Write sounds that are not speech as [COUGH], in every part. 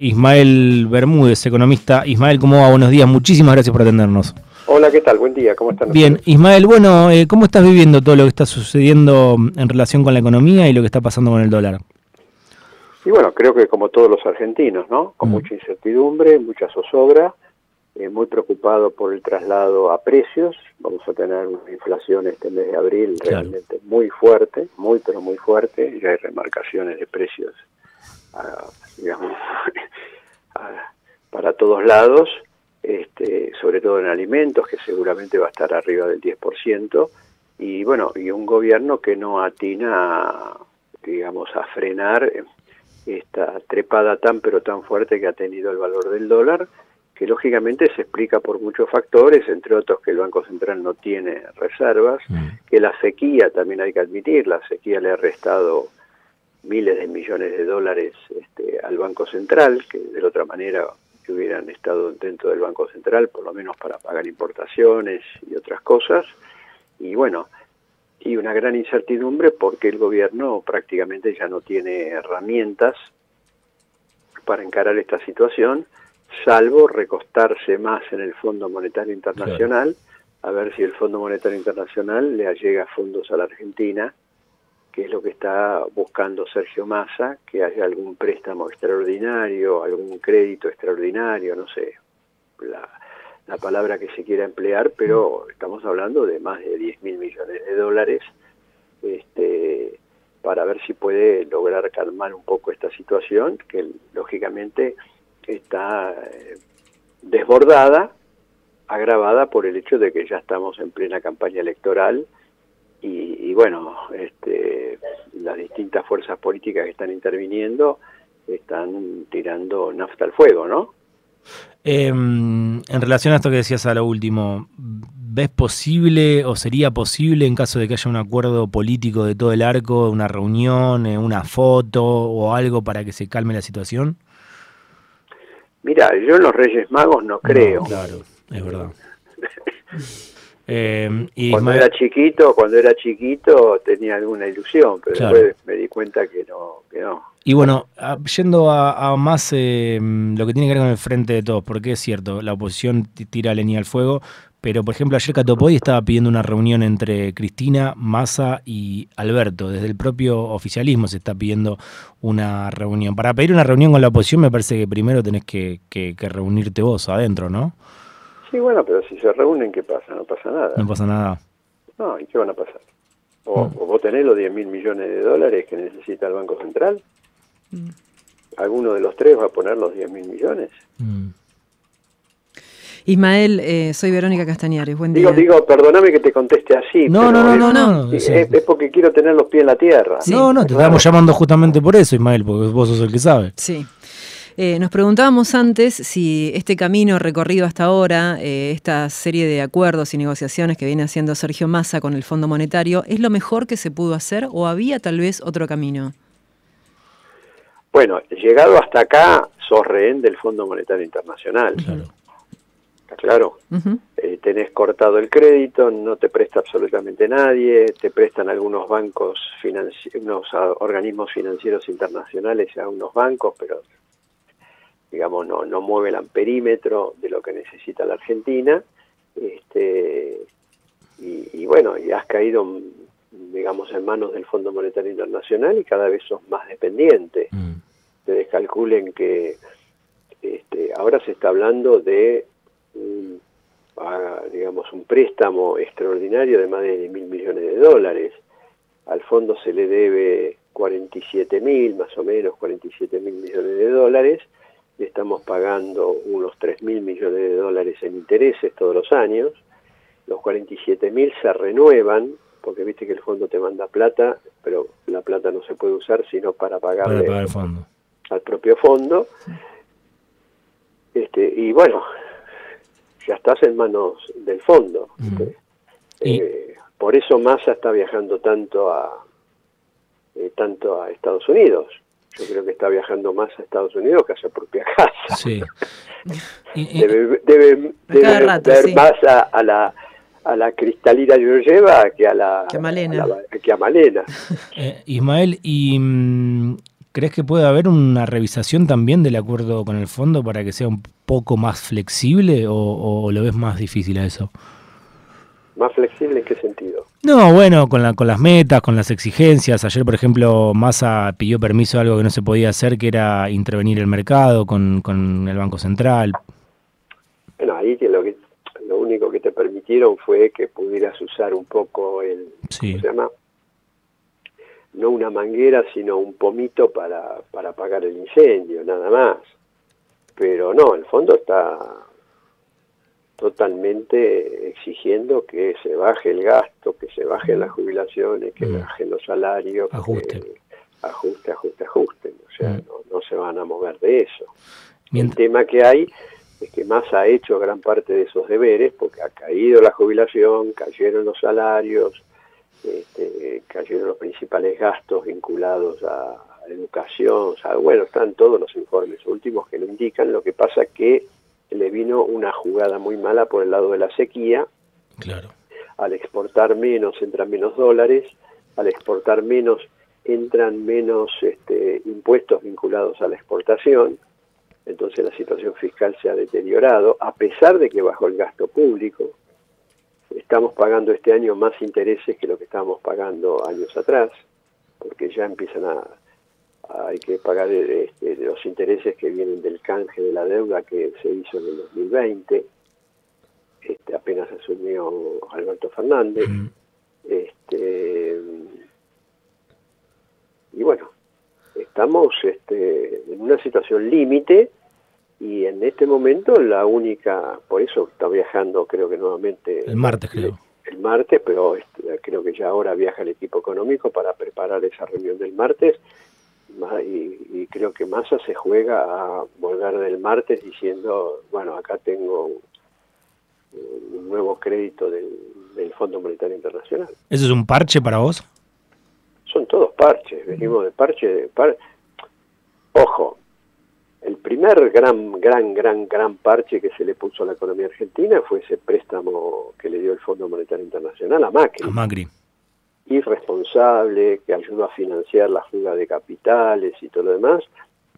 Ismael Bermúdez, economista. Ismael, ¿cómo va? Buenos días, muchísimas gracias por atendernos. Hola, ¿qué tal? Buen día, ¿cómo están? Bien, Ismael, bueno, eh, ¿cómo estás viviendo todo lo que está sucediendo en relación con la economía y lo que está pasando con el dólar? Y bueno, creo que como todos los argentinos, ¿no? Con mm. mucha incertidumbre, mucha zozobra, eh, muy preocupado por el traslado a precios. Vamos a tener una inflación este mes de abril realmente muy fuerte, muy pero muy fuerte. Ya hay remarcaciones de precios digamos, [LAUGHS] para todos lados, este, sobre todo en alimentos, que seguramente va a estar arriba del 10%, y bueno, y un gobierno que no atina, digamos, a frenar esta trepada tan pero tan fuerte que ha tenido el valor del dólar, que lógicamente se explica por muchos factores, entre otros que el Banco Central no tiene reservas, mm. que la sequía, también hay que admitir, la sequía le ha restado miles de millones de dólares este, al Banco Central, que de la otra manera que hubieran estado dentro del Banco Central, por lo menos para pagar importaciones y otras cosas. Y bueno, y una gran incertidumbre porque el gobierno prácticamente ya no tiene herramientas para encarar esta situación, salvo recostarse más en el Fondo Monetario Internacional, a ver si el Fondo Monetario Internacional le llega fondos a la Argentina que es lo que está buscando Sergio Massa, que haya algún préstamo extraordinario, algún crédito extraordinario, no sé, la, palabra que se quiera emplear, pero estamos hablando de más de 10 mil millones de dólares este, para ver si puede lograr calmar un poco esta situación, que lógicamente está eh, desbordada, agravada por el hecho de que ya estamos en plena campaña electoral y, bueno, este, las distintas fuerzas políticas que están interviniendo están tirando nafta al fuego, ¿no? Em, en relación a esto que decías a lo último, ¿ves posible o sería posible en caso de que haya un acuerdo político de todo el arco, una reunión, eh, una foto o algo para que se calme la situación? Mira, yo en los Reyes Magos no creo. claro, es verdad. [LAUGHS] Eh, y cuando era chiquito, cuando era chiquito tenía alguna ilusión, pero después me di cuenta que no, que no. Y bueno, yendo a, más eh, lo que tiene que ver con el frente de todos, porque es cierto, la oposición tira leña al fuego, pero por ejemplo ayer Catopodi estaba pidiendo una reunión entre Cristina, Massa y Alberto. Desde el propio oficialismo se está pidiendo una reunión. Para pedir una reunión con la oposición me parece que primero tenés que, que reunirte vos adentro, ¿no? Sí, bueno, pero si se reúnen, ¿qué pasa? No pasa nada. No pasa nada. No, ¿y qué van a pasar? O, mm. vos tenés los 10 mil millones de dólares que necesita el Banco Central. Mm. ¿Alguno de los tres va a poner los 10 mil millones? Mm. Ismael, eh, soy Verónica Castañares, buen día. Digo, digo, perdóname que te conteste así. No, no, no, no, Es, es, porque quiero tener los pies en la tierra. No, no, te estamos llamando justamente por eso, Ismael, porque vos sos el que sabe. Sí. Eh, nos preguntábamos antes si este camino recorrido hasta ahora, eh, esta serie de acuerdos y negociaciones que viene haciendo Sergio Massa con el Fondo Monetario, ¿es lo mejor que se pudo hacer o había tal vez otro camino? Bueno, llegado hasta acá, sos rehén del Fondo Monetario Internacional. Claro. claro? Eh, tenés cortado el crédito, no te presta absolutamente nadie, te prestan algunos bancos, unos organismos financieros internacionales a unos bancos, pero digamos, no, no mueve el amperímetro de lo que necesita la Argentina, este, y, bueno, y has caído, digamos, en manos del Fondo Monetario Internacional y cada vez sos más dependiente. Mm. Ustedes calculen que este, ahora se está hablando de, un, digamos, un préstamo extraordinario de más de mil millones de dólares. Al fondo se le debe 47 mil, más o menos 47 mil millones de dólares, estamos pagando unos 3 mil millones de dólares en intereses todos los años, los 47 mil se renuevan, porque viste que el fondo te manda plata, pero la plata no se puede usar sino para pagarle al propio fondo. Este, y bueno, ya estás en manos del fondo. Eh, por eso Massa está viajando tanto a eh, tanto a Estados Unidos yo creo que está viajando más a Estados Unidos que a su propia casa. Sí. [LAUGHS] debe, debe, debe ver más a, la a la cristalina Georgieva que a la que a Malena. que a Malena. [LAUGHS] Eh, Ismael, ¿y mm, ¿Crees que puede haber una revisación también del acuerdo con el fondo para que sea un poco más flexible o, lo ves más difícil a eso? ¿Más flexible en qué sentido? No, bueno, con, la, con las metas, con las exigencias. Ayer, por ejemplo, Massa pidió permiso a algo que no se podía hacer, que era intervenir el mercado con, con el Banco Central. Bueno, ahí lo, que, lo único que te permitieron fue que pudieras usar un poco el... Sí. ¿Cómo se llama? no una manguera, sino un pomito para, para apagar el incendio, nada más. Pero no, el fondo está totalmente exigiendo que se baje el gasto, que se bajen las jubilaciones, que mm. bajen los salarios, ajuste, ajuste, ajuste, ajuste. O sea, mm. no, se van a mover de eso. El tema que hay es que más ha hecho gran parte de esos deberes porque ha caído la jubilación, cayeron los salarios, este, cayeron los principales gastos vinculados a, educación, bueno, están todos los informes últimos que lo indican, lo que pasa que le vino una jugada muy mala por el lado de la sequía, claro. al exportar menos entran menos dólares, al exportar menos entran menos este, impuestos vinculados a la exportación, entonces la situación fiscal se ha deteriorado, a pesar de que bajó el gasto público, estamos pagando este año más intereses que lo que estábamos pagando años atrás, porque ya empiezan a, hay que pagar este, los intereses que vienen del canje de la deuda que se hizo en el 2020, este, apenas asumió Alberto Fernández, este, y bueno, estamos este, en una situación límite y en este momento la única, por eso está viajando creo que nuevamente... El martes creo. El, martes, pero este, creo que ya ahora viaja el equipo económico para preparar esa reunión del martes y, creo que Massa se juega a volver del martes diciendo, bueno, acá tengo un, nuevo crédito del, del Fondo Monetario Internacional. ¿Eso es un parche para vos? Son todos parches, venimos de parche, de par... Ojo, el primer gran, gran, gran, gran parche que se le puso a la economía argentina fue ese préstamo que le dio el Fondo Monetario Internacional a Macri. A Macri. Irresponsable, que ayudó a financiar la fuga de capitales y todo lo demás,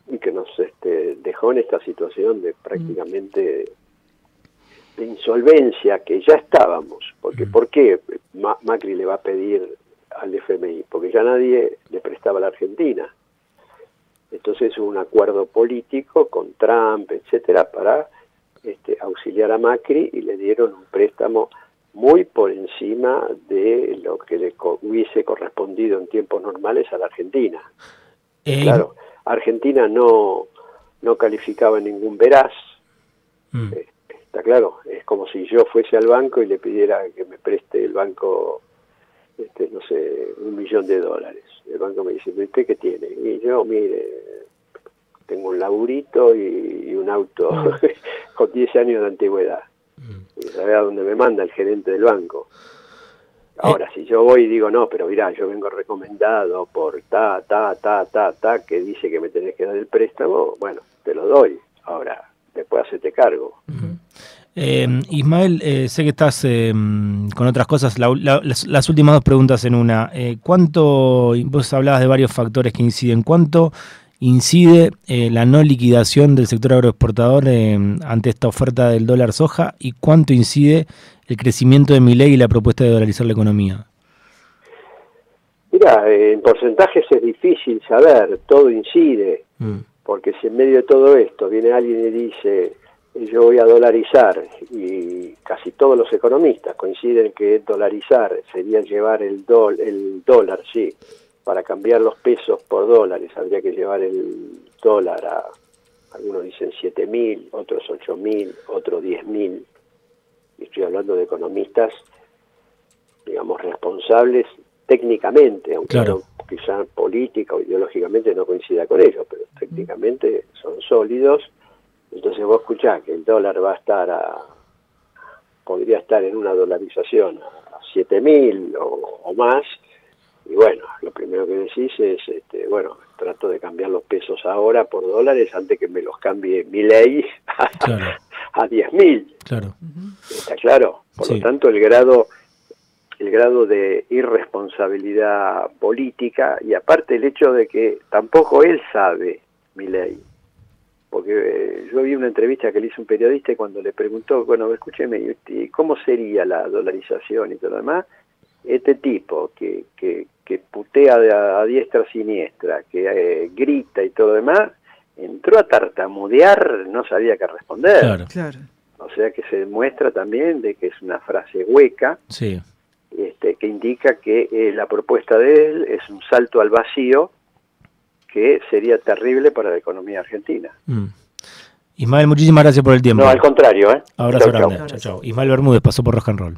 y que nos este, dejó en esta situación de prácticamente de insolvencia que ya estábamos. Porque. ¿Por qué Macri le va a pedir al FMI? Porque ya nadie le prestaba a la Argentina entonces hubo un acuerdo político con Trump, etcétera, para este, auxiliar a Macri y le dieron un préstamo muy por encima de lo que le hubiese correspondido en tiempos normales a la Argentina. Eh, claro, Argentina no, no calificaba ningún veraz. Mm. Eh, está claro, es como si yo fuese al banco y le pidiera que me preste el banco, este, no sé, un millón de dólares el banco me dice, ¿usted qué tiene? Y yo, mire, tengo un laburito y, un auto mm. [LAUGHS] con 10 años de antigüedad. Mm. Y sabe a dónde me manda el gerente del banco. Ahora, eh. si yo voy y digo, no, pero mirá, yo vengo recomendado por ta, ta, ta, ta, ta, que dice que me tenés que dar el préstamo, bueno, te lo doy. Ahora, después hacete cargo. Eh, Ismael, eh, sé que estás eh, con otras cosas. las, últimas dos preguntas en una. ¿Cuánto, vos hablabas de varios factores que inciden, cuánto incide la no liquidación del sector agroexportador ante esta oferta del dólar soja y cuánto incide el crecimiento de mi ley y la propuesta de dolarizar la economía? Mira, en porcentajes es difícil saber, todo incide, mm. porque si en medio de todo esto viene alguien y dice yo voy a dolarizar y casi todos los economistas coinciden que dolarizar sería llevar el, el dólar, sí, para cambiar los pesos por dólares habría que llevar el dólar a, algunos dicen 7 mil, otros 8 mil, otros 10 mil. Estoy hablando de economistas, digamos, responsables técnicamente, aunque no, quizá política o ideológicamente no coincida con ellos, pero técnicamente son sólidos. Entonces vos escuchás que el dólar va a estar a, podría estar en una dolarización a 7 mil o, más, y bueno, primero que decís es, este, bueno, trato de cambiar los pesos ahora por dólares antes que me los cambie mi ley a, 10 mil. Claro. ¿Está claro? Por lo tanto, el grado, el grado de irresponsabilidad política y aparte el hecho de que tampoco él sabe mi ley. Porque eh, yo vi una entrevista que le hizo un periodista y cuando le preguntó, bueno, escúcheme, ¿y cómo sería la dolarización y todo lo demás? Este tipo que, que, que putea a, diestra siniestra, que eh, grita y todo lo demás, entró a tartamudear, no sabía qué responder. Claro, claro. O sea que se demuestra también de que es una frase hueca, sí. este, que indica que eh, la propuesta de él es un salto al vacío que sería terrible para la economía argentina. Mm. Ismael, muchísimas gracias por el tiempo. No, al contrario. ¿eh? Abrazo grande. Chao, chao. Ismael Bermúdez pasó por Rock and Roll.